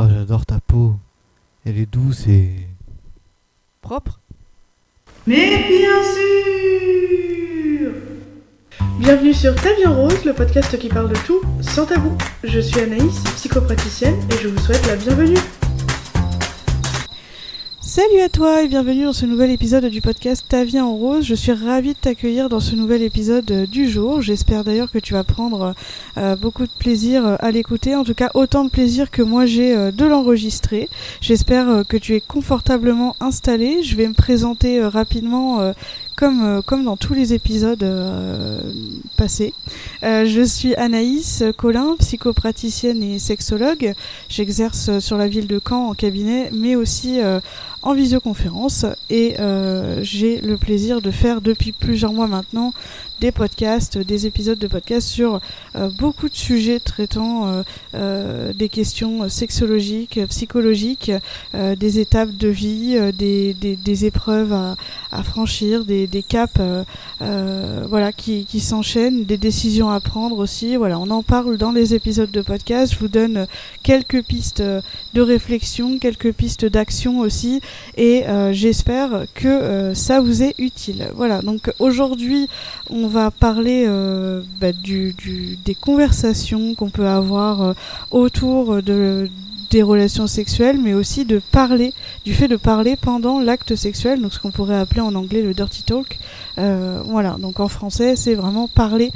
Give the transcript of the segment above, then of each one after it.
Oh, j'adore ta peau. Elle est douce et. propre. Mais bien sûr Bienvenue sur Ta vie en rose, le podcast qui parle de tout sans tabou. Je suis Anaïs, psychopraticienne, et je vous souhaite la bienvenue. Salut à toi et bienvenue dans ce nouvel épisode du podcast Ta vie en rose. Je suis ravie de t'accueillir dans ce nouvel épisode euh, du jour. J'espère d'ailleurs que tu vas prendre euh, beaucoup de plaisir euh, à l'écouter, en tout cas autant de plaisir que moi j'ai de l'enregistrer. J'espère que tu es confortablement installé. Je vais me présenter rapidement comme, comme dans tous les épisodes passés. je suis Anaïs Colin, psychopraticienne et sexologue. J'exerce sur la ville de Caen en cabinet, mais aussi en visioconférence et euh, j'ai le plaisir de faire depuis plusieurs mois maintenant des podcasts, des épisodes de podcasts sur euh, beaucoup de sujets traitant euh, euh, des questions sexologiques, psychologiques, des étapes de vie, des, des, épreuves à, à franchir, des, des caps voilà, qui, qui s'enchaînent, des décisions à prendre aussi. Voilà, on en parle dans les épisodes de podcast. Je vous donne quelques pistes de réflexion, quelques pistes d'action aussi, et j'espère que ça vous est utile. Voilà, donc aujourd'hui on on va parler euh, bah, des conversations qu'on peut avoir euh, autour de, des relations sexuelles, mais aussi de parler, du fait de parler pendant l'acte sexuel, ce qu'on pourrait appeler en anglais le dirty talk. Euh, voilà, donc en français, c'est vraiment parler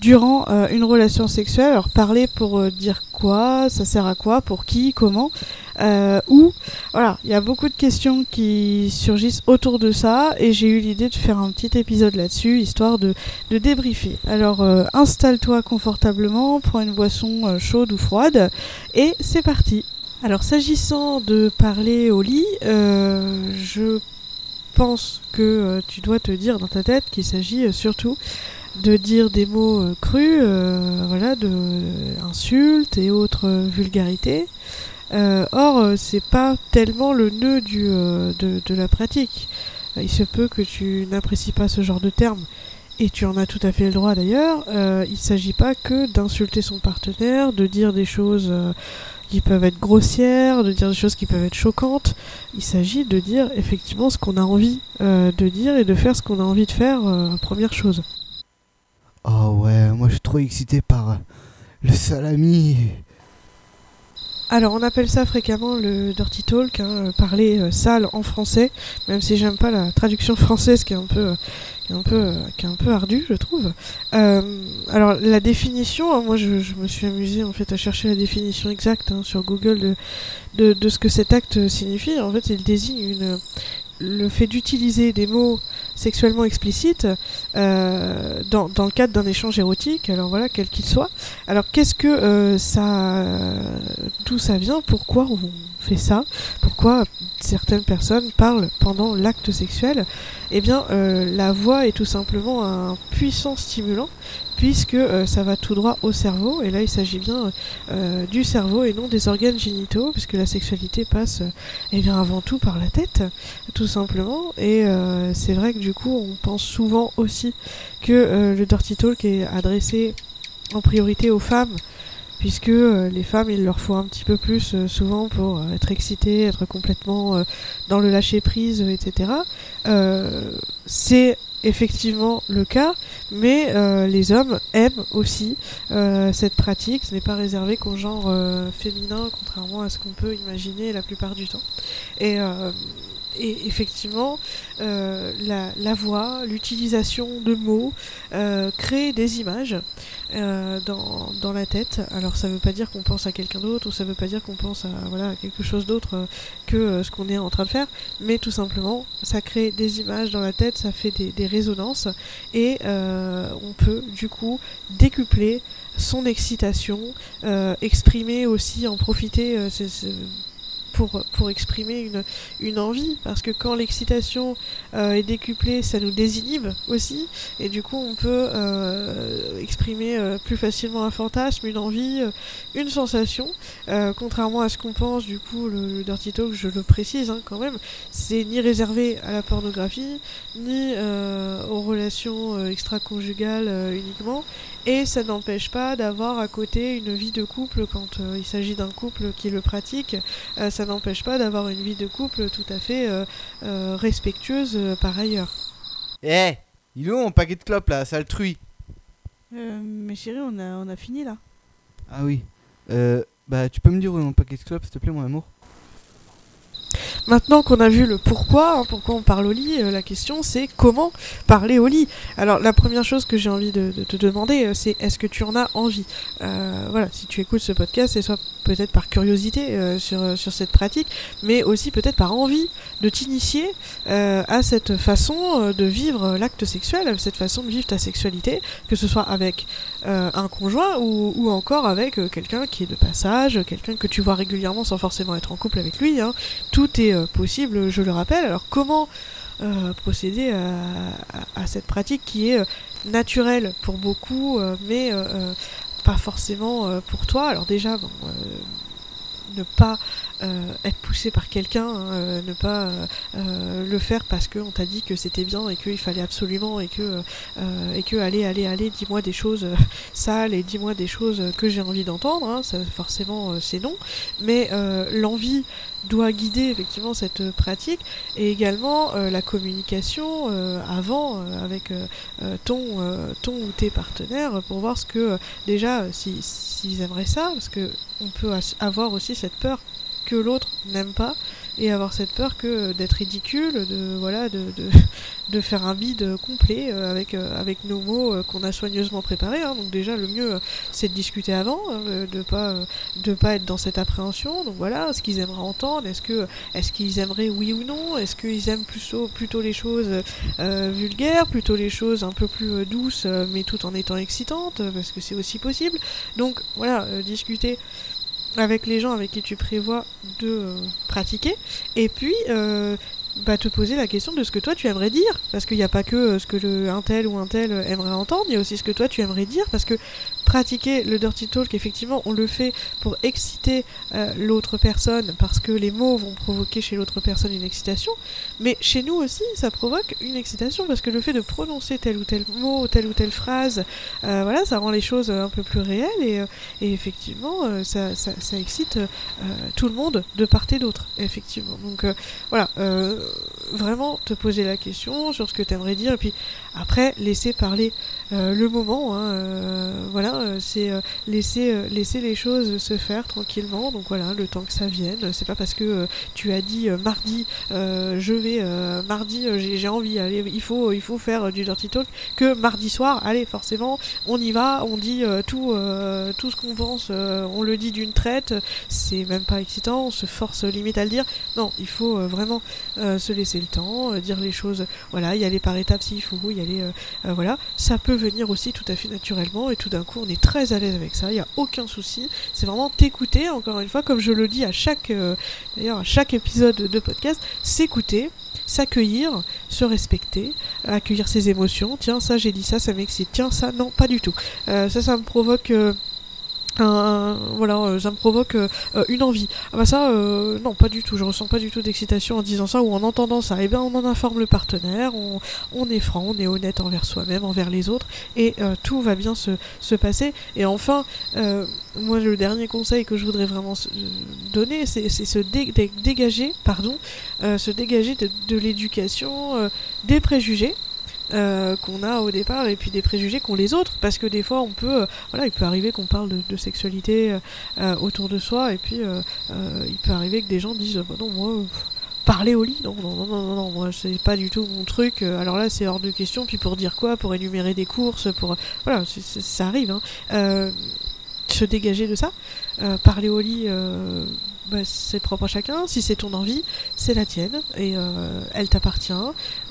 durant euh, une relation sexuelle. Alors parler pour euh, dire quoi, ça sert à quoi, pour qui, comment, euh, où. Voilà, il y a beaucoup de questions qui surgissent autour de ça et j'ai eu l'idée de faire un petit épisode là-dessus, histoire de, de débriefer. Alors installe-toi confortablement, prends une boisson chaude ou froide et c'est parti. Alors s'agissant de parler au lit, je pense que tu dois te dire dans ta tête qu'il s'agit surtout de dire des mots euh, crus, euh, voilà, de insultes et autres vulgarités. Euh, or, c'est pas tellement le nœud du, de, la pratique. Il se peut que tu n'apprécies pas ce genre de termes, et tu en as tout à fait le droit d'ailleurs. il s'agit pas que d'insulter son partenaire, de dire des choses qui peuvent être grossières, de dire des choses qui peuvent être choquantes. Il s'agit de dire effectivement ce qu'on a envie de dire et de faire ce qu'on a envie de faire, première chose. Oh ouais, moi je suis trop excité par le salami. Alors on appelle ça fréquemment le dirty talk, hein, euh, parler euh, sale en français, même si j'aime pas la traduction française qui est un peu, euh, qui est un peu, qui est un peu ardue, je trouve. alors la définition, hein, moi je, me suis amusée en fait à chercher la définition exacte hein, sur Google de, ce que cet acte signifie. En fait, il désigne le fait d'utiliser des mots sexuellement explicites euh, dans, dans, le cadre d'un échange érotique, alors voilà, quel qu'il soit. Alors qu'est-ce que euh, ça, d'où ça vient? Pourquoi on ça Pourquoi certaines personnes parlent pendant l'acte sexuel Eh bien, euh, la voix est tout simplement un puissant stimulant puisque euh, ça va tout droit au cerveau, et là il s'agit bien euh, du cerveau et non des organes génitaux, puisque la sexualité passe eh bien, avant tout par la tête, tout simplement, et c'est vrai que du coup on pense souvent aussi que le dirty talk est adressé en priorité aux femmes, puisque euh, les femmes, il leur faut un petit peu plus euh, souvent pour euh, être excitées, être complètement dans le lâcher prise, etc. c'est effectivement le cas, mais les hommes aiment aussi cette pratique. Ce n'est pas réservé qu'au genre féminin, contrairement à ce qu'on peut imaginer la plupart du temps. Et effectivement, euh, la, voix, l'utilisation de mots euh, crée des images euh, dans, dans, la tête. Alors ça ne veut pas dire qu'on pense à quelqu'un d'autre ou ça ne veut pas dire qu'on pense à, voilà, quelque chose d'autre que ce qu'on est en train de faire, mais tout simplement, ça crée des images dans la tête, ça fait des, des résonances et on peut du coup décupler son excitation, exprimer aussi, en profiter pour, exprimer une, envie, parce que quand l'excitation euh, est décuplée, ça nous désinhibe aussi, et du coup on peut euh, exprimer euh, plus facilement un fantasme, une envie, une sensation, contrairement à ce qu'on pense, du coup le, le Dirty Talk, je le précise hein, quand même, c'est ni réservé à la pornographie, ni aux relations extra-conjugales uniquement, et ça n'empêche pas d'avoir à côté une vie de couple quand il s'agit d'un couple qui le pratique. N'empêche pas d'avoir une vie de couple tout à fait euh, euh, respectueuse euh, par ailleurs. Eh Il est où mon paquet de clopes là, sale truie Euh, mais chérie, on a, on a fini là. Ah oui. Euh, bah tu peux me dire où est mon paquet de clopes s'il te plaît mon amour? Maintenant qu'on a vu le pourquoi, hein, pourquoi on parle au lit, euh, la question c'est comment parler au lit. Alors la première chose que j'ai envie de, te demander, euh, c'est est-ce que tu en as envie? Euh, Voilà, si tu écoutes ce podcast, c'est soit peut-être par curiosité sur, sur cette pratique, mais aussi peut-être par envie de t'initier à cette façon de vivre l'acte sexuel, cette façon de vivre ta sexualité, que ce soit avec euh, un conjoint ou, encore avec euh, quelqu'un qui est de passage, quelqu'un que tu vois régulièrement sans forcément être en couple avec lui. Hein. Tout est euh, possible, je le rappelle. Alors comment procéder à, cette pratique qui est naturelle pour beaucoup, mais pas forcément pour toi? Alors déjà, ne pas euh, être poussé par quelqu'un, hein, euh, ne pas euh, le faire parce qu'on t'a dit que c'était bien et qu'il fallait absolument et que et que allez allez allez dis-moi des choses sales et dis-moi des choses que j'ai envie d'entendre. hein, forcément c'est non, mais l'envie doit guider effectivement cette pratique et également la communication avant avec ton ton ou tes partenaires pour voir ce que déjà euh, si s'ils aimeraient ça parce que on peut avoir aussi cette peur que l'autre n'aime pas et avoir cette peur que d'être ridicule de voilà de, de, faire un bide complet euh, avec euh, avec nos mots euh, qu'on a soigneusement préparés hein. donc déjà le mieux c'est de discuter avant hein, de pas de pas être dans cette appréhension donc voilà ce qu'ils aimeraient entendre est-ce que est-ce qu'ils aimeraient oui ou non est-ce qu'ils aiment plutôt plutôt les choses vulgaires plutôt les choses un peu plus douces mais tout en étant excitantes parce que c'est aussi possible donc voilà discuter avec les gens avec qui tu prévois de euh, pratiquer et puis euh, bah, te poser la question de ce que toi tu aimerais dire. Parce qu'il n'y a pas que euh, ce que un tel ou un tel aimerait entendre il y a aussi ce que toi tu aimerais dire. Parce que pratiquer le dirty talk effectivement on le fait pour exciter euh, l'autre personne parce que les mots vont provoquer chez l'autre personne une excitation. Mais chez nous aussi ça provoque une excitation parce que le fait de prononcer tel ou tel mot telle ou telle phrase euh, voilà ça rend les choses un peu plus réelles et, euh, effectivement ça, ça, ça excite tout le monde de part et d'autre effectivement. Donc voilà vraiment te poser la question sur ce que tu aimerais dire et puis après laisser parler euh, le moment hein, euh, voilà euh, c'est laisser laisser les choses se faire tranquillement. Donc voilà le temps que ça vienne. C'est pas parce que tu as dit mardi je vais mardi j'ai envie il faut il faut faire du dirty talk que mardi soir allez forcément on y va on dit tout tout ce qu'on pense on le dit d'une traite. C'est même pas excitant on se force limite à le dire. Non il faut vraiment se laisser le temps euh, dire les choses voilà y aller par étapes s'il faut y aller euh, euh, voilà ça peut venir aussi tout à fait naturellement et tout d'un coup on est très à l'aise avec ça il y a aucun souci c'est vraiment t'écouter encore une fois comme je le dis à chaque d'ailleurs à chaque épisode de podcast s'écouter s'accueillir, se respecter, accueillir ses émotions. Tiens, ça j'ai dit ça, ça m'excite. Tiens, ça non, pas du tout. Ça, ça me provoque voilà, euh, ça me provoque euh, euh, une envie. Ah bah ça, non, pas du tout. Je ressens pas du tout d'excitation en disant ça ou en entendant ça. Eh bien, on en informe le partenaire, on, est franc, on est honnête envers soi-même, envers les autres, et tout va bien se, se passer. Et enfin, moi, le dernier conseil que je voudrais vraiment donner, c'est se dé- dé- dégager, pardon, se dégager de, l'éducation, des préjugés. Euh, qu'on a au départ et puis des préjugés qu'ont les autres. Parce que des fois on peut euh, voilà il peut arriver qu'on parle de, sexualité euh, autour de soi et puis il peut arriver que des gens disent bah non moi parler au lit non non non non non, moi c'est pas du tout mon truc. Alors là c'est hors de question. Puis pour dire quoi? Pour énumérer des courses pour voilà ça arrive hein. Se dégager de ça parler au lit bah, c'est propre à chacun. Si c'est ton envie, c'est la tienne et euh, elle t'appartient.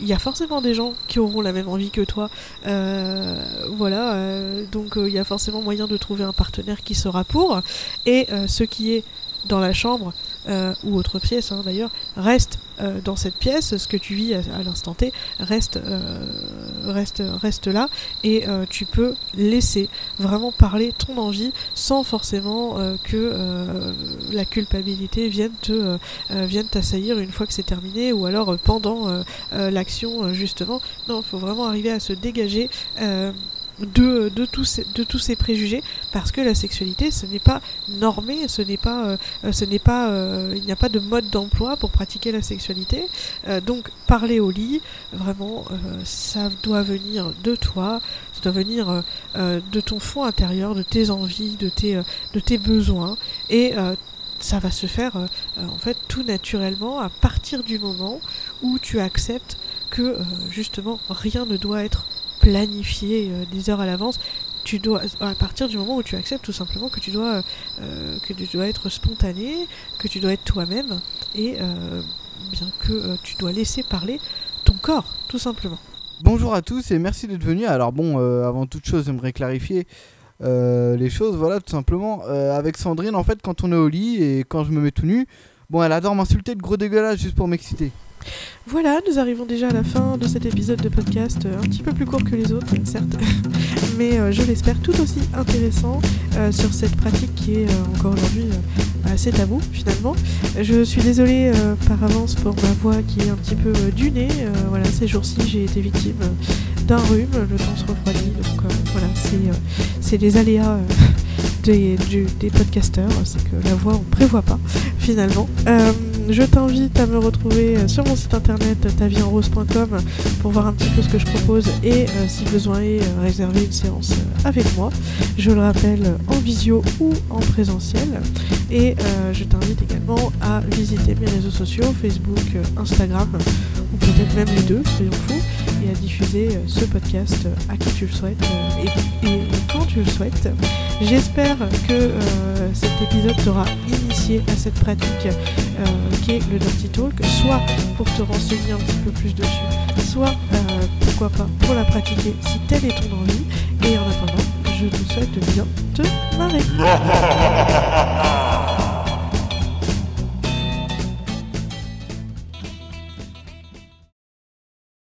Il y a forcément des gens qui auront la même envie que toi. Euh, voilà, euh, donc il y a forcément moyen de trouver un partenaire qui sera pour. Et ce qui est dans la chambre, euh, ou autre pièce hein, d'ailleurs, reste euh, dans cette pièce, ce que tu vis à, l'instant T reste, euh, reste, reste là, et tu peux laisser vraiment parler ton envie sans forcément que la culpabilité vienne te vienne t'assaillir une fois que c'est terminé, ou alors pendant l'action justement. Non, il faut vraiment arriver à se dégager. De, tous ces, préjugés parce que la sexualité ce n'est pas normé ce n'est pas euh, ce n'est pas euh, il n'y a pas de mode d'emploi pour pratiquer la sexualité. Euh, donc parler au lit vraiment ça doit venir de toi ça doit venir de ton fond intérieur de tes envies de tes de tes besoins. Et ça va se faire en fait tout naturellement à partir du moment où tu acceptes que justement rien ne doit être planifié euh, des heures à l'avance. Tu dois, à partir du moment où tu acceptes tout simplement que tu dois, euh, que tu dois être spontané, que tu dois être toi-même, et euh, bien que tu dois laisser parler ton corps, tout simplement. Bonjour à tous et merci d'être venus. Alors bon, avant toute chose, j'aimerais clarifier les choses. Voilà, tout simplement. Avec Sandrine, en fait, quand on est au lit et quand je me mets tout nu, bon, elle adore m'insulter de gros dégueulasse juste pour m'exciter. Voilà, nous arrivons déjà à la fin de cet épisode de podcast, euh, un petit peu plus court que les autres, certes, mais euh, je l'espère tout aussi intéressant euh, sur cette pratique qui est encore aujourd'hui assez tabou finalement. Je suis désolée par avance pour ma voix qui est un petit peu du voilà, ces jours-ci j'ai été victime d'un rhume, le temps se refroidit, donc voilà, c'est les aléas des, du- des podcasteurs, c'est que la voix on prévoit pas finalement. Je t'invite à me retrouver euh, sur mon site internet tavierenrose.com pour voir un petit peu ce que je propose et euh, si besoin est euh, réserver une séance avec moi. Je le rappelle en visio ou en présentiel. Et je t'invite également à visiter mes réseaux sociaux, Facebook, Instagram, ou peut-être même les deux, soyons fous, et à diffuser euh, ce podcast euh, à qui tu le souhaites euh, et, quand tu le souhaites. J'espère que cet épisode t'aura initié à cette pratique euh, qui est le Dirty Talk, soit pour te renseigner un petit peu plus dessus, soit pourquoi pas pour la pratiquer si telle est ton envie. Et en attendant, je te souhaite bien te marrer.